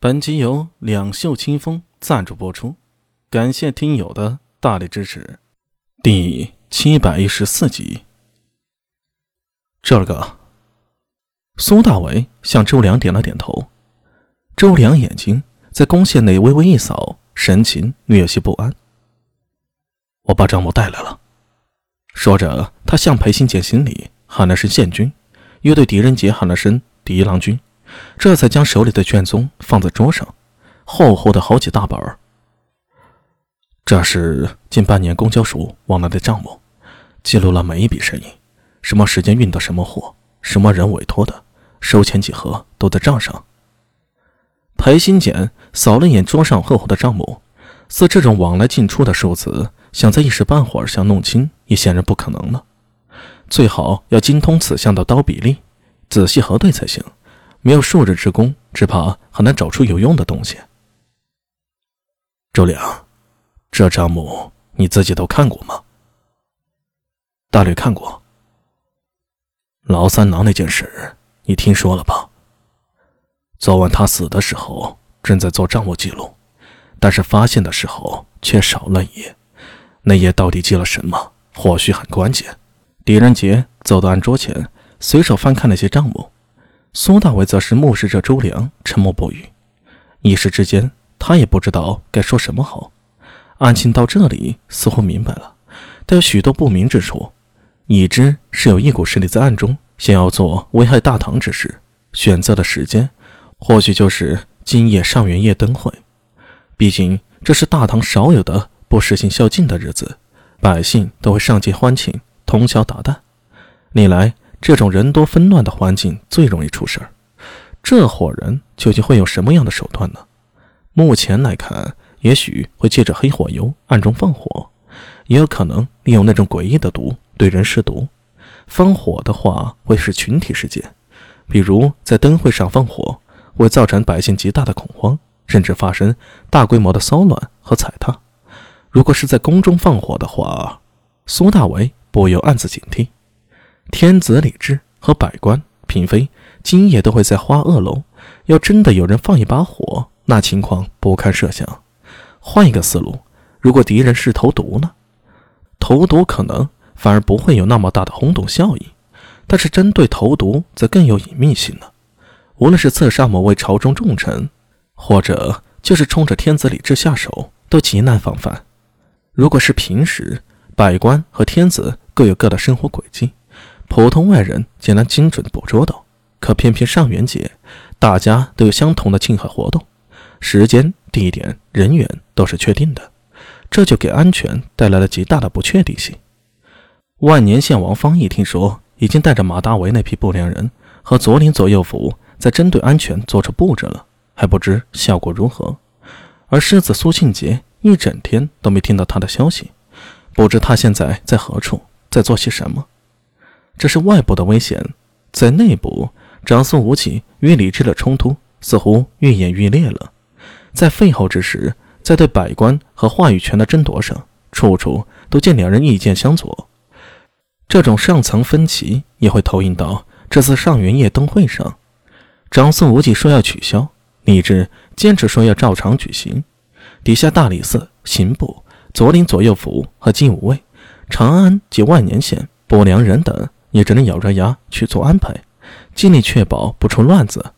本集由两袖清风赞助播出，感谢听友的大力支持。第七百一十四集，这个苏大伟向周良点了点头。周良眼睛在弓线内微微一扫，神情略有些不安。我把张某带来了，说着，他向裴新简行礼，喊了声“县军”，又对狄仁杰喊了声“狄郎君”。这才将手里的卷宗放在桌上，厚厚的好几大本儿。这是近半年公交署往来的账目，记录了每一笔生意，什么时间运的什么货，什么人委托的，收钱几何都在账上。裴新简扫了眼桌上厚厚的账目，似这种往来进出的数字，想在一时半会儿想弄清，也显然不可能了。最好要精通此项的刀比例，仔细核对才行。没有数日之功，只怕很难找出有用的东西。周良，这账目你自己都看过吗？大略看过。老三郎那件事，你听说了吧？昨晚他死的时候正在做账目记录，但是发现的时候却少了一页。那页到底记了什么？或许很关键。狄仁杰走到案桌前，随手翻看那些账目。苏大伟则是目视着周良，沉默不语。一时之间，他也不知道该说什么好。案情到这里，似乎明白了，但有许多不明之处。已知是有一股势力在暗中想要做危害大唐之事。选择的时间，或许就是今夜上元夜灯会。毕竟这是大唐少有的不实行宵禁的日子，百姓都会上街欢庆，通宵达旦。历来。这种人多纷乱的环境最容易出事儿，这伙人究竟会用什么样的手段呢？目前来看，也许会借着黑火油暗中放火，也有可能利用那种诡异的毒对人施毒。放火的话，会是群体事件，比如在灯会上放火，会造成百姓极大的恐慌，甚至发生大规模的骚乱和踩踏。如果是在宫中放火的话，苏大为不由暗自警惕。天子李治和百官嫔妃今夜都会在花萼楼。要真的有人放一把火，那情况不堪设想。换一个思路，如果敌人是投毒呢？投毒可能反而不会有那么大的轰动效应，但是针对投毒则更有隐秘性了。无论是刺杀某位朝中重臣，或者就是冲着天子李治下手，都极难防范。如果是平时，百官和天子各有各的生活轨迹。普通外人竟然精准捕捉到，可偏偏上元节，大家都有相同的庆贺活动，时间、地点、人员都是确定的，这就给安全带来了极大的不确定性。万年县王方一听说已经带着马大为那批不良人和左领左右府在针对安全做出布置了，还不知效果如何。而狮子苏庆杰一整天都没听到他的消息，不知他现在在何处，在做些什么。这是外部的危险，在内部，长孙无忌与李治的冲突似乎愈演愈烈了。在废后之时，在对百官和话语权的争夺上，处处都见两人意见相左。这种上层分歧也会投影到这次上元夜灯会上。长孙无忌说要取消，李治坚持说要照常举行。底下大理寺、刑部、左领左右府和金吾卫、长安及万年县不良人等。也只能咬着牙去做安排，尽力确保不出乱子。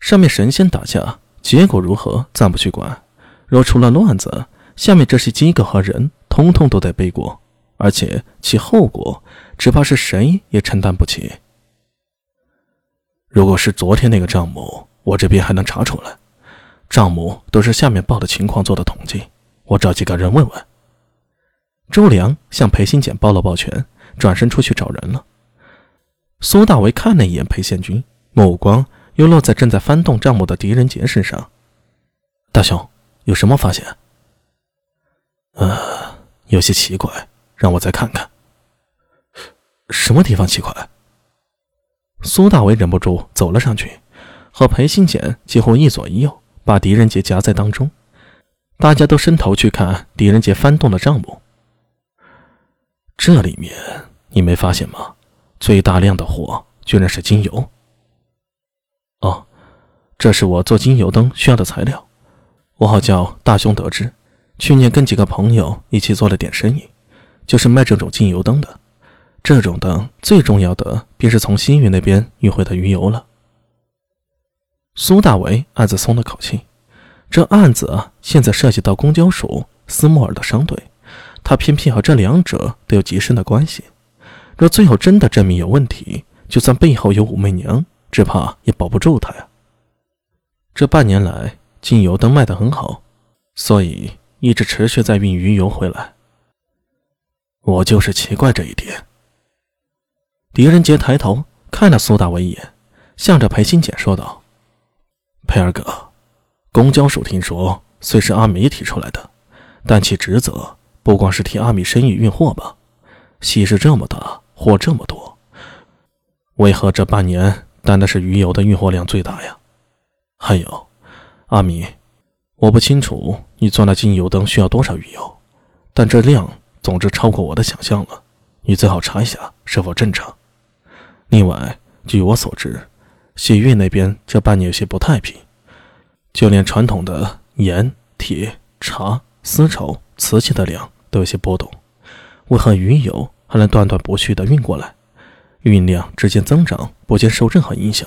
上面神仙打架，结果如何暂不去管。若出了乱子，下面这些机构和人通通都得背锅，而且其后果只怕是谁也承担不起。如果是昨天那个账目，我这边还能查出来。账目都是下面报的情况做的统计，我找几个人问问。周良向裴新简抱了抱拳，转身出去找人了。苏大为看了一眼裴宪军，目光又落在正在翻动账目的狄仁杰身上。大兄，有什么发现？呃，有些奇怪，让我再看看。什么地方奇怪？苏大为忍不住走了上去，和裴新简几乎一左一右，把狄仁杰夹在当中。大家都伸头去看狄仁杰翻动的账目。这里面你没发现吗？最大量的火居然是精油。哦，这是我做精油灯需要的材料。我好叫大雄得知，去年跟几个朋友一起做了点生意，就是卖这种精油灯的。这种灯最重要的便是从西域那边运回的鱼油了。苏大为暗自松了口气，这案子，现在涉及到公交署、斯莫尔的商队，他偏偏和这两者都有极深的关系。若最后真的证明有问题，就算背后有武媚娘，只怕也保不住他呀。这半年来，精油灯卖得很好，所以一直持续在运鱼油回来。我就是奇怪这一点。狄仁杰抬头看了苏大为一眼，向着裴新简说道。裴二哥，公交署听说虽是阿米提出来的，但其职责不光是替阿米生意运货吧？西市这么大，货这么多，为何这半年担的是鱼油的运货量最大呀？还有，阿米，我不清楚你做那精油灯需要多少鱼油，但这量总之超过我的想象了。你最好查一下是否正常。另外，据我所知。西域那边这半年有些不太平，就连传统的盐、铁、茶、丝绸、瓷器的量都有些波动。为何鱼油还能断断不续的运过来？运量直接增长，不见受任何影响？